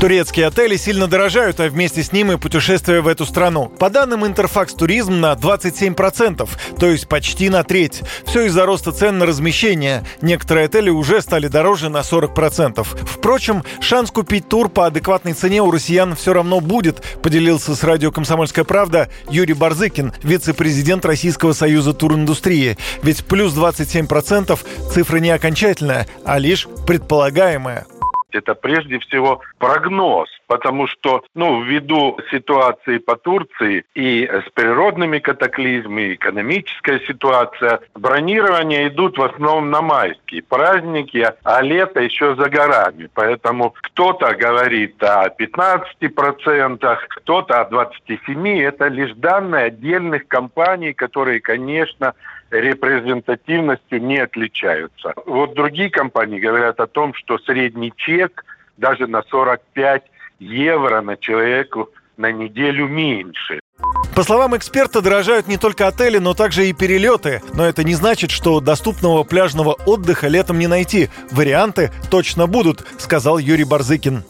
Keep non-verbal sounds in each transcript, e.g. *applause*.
Турецкие отели сильно дорожают, а вместе с ним и путешествия в эту страну. По данным Интерфакс Туризм на 27%, то есть почти на треть. Все из-за роста цен на размещение. Некоторые отели уже стали дороже на 40%. Впрочем, шанс купить тур по адекватной цене у россиян все равно будет, поделился с радио «Комсомольская правда» Юрий Барзыкин, вице-президент Российского союза туриндустрии. Ведь плюс 27% цифра не окончательная, а лишь предполагаемая это прежде всего прогноз, потому что, ну, ввиду ситуации по Турции и с природными катаклизмами, экономическая ситуация, бронирования идут в основном на майские праздники, а лето еще за горами. Поэтому кто-то говорит о 15%, кто-то о 27%. Это лишь данные отдельных компаний, которые, конечно, репрезентативностью не отличаются. Вот другие компании говорят о том, что средний чек даже на 45 евро на человеку на неделю меньше. По словам эксперта, дорожают не только отели, но также и перелеты. Но это не значит, что доступного пляжного отдыха летом не найти. Варианты точно будут, сказал Юрий Барзыкин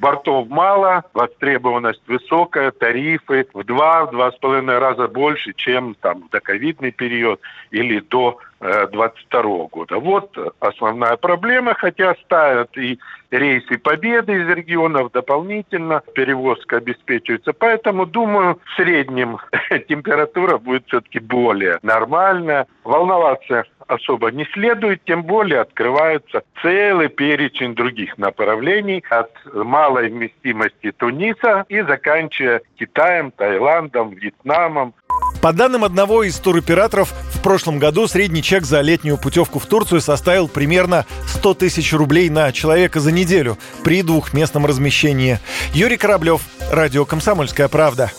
бортов мало, востребованность высокая, тарифы в два-два с половиной раза больше, чем там в доковидный период или до 2022 э, года. Вот основная проблема, хотя ставят и рейсы Победы из регионов дополнительно, перевозка обеспечивается. Поэтому, думаю, в среднем *laughs* температура будет все-таки более нормальная. Волноваться особо не следует, тем более открывается целый перечень других направлений от малой вместимости Туниса и заканчивая Китаем, Таиландом, Вьетнамом. По данным одного из туроператоров, в прошлом году средний чек за летнюю путевку в Турцию составил примерно 100 тысяч рублей на человека за неделю при двухместном размещении. Юрий Кораблев, Радио «Комсомольская правда».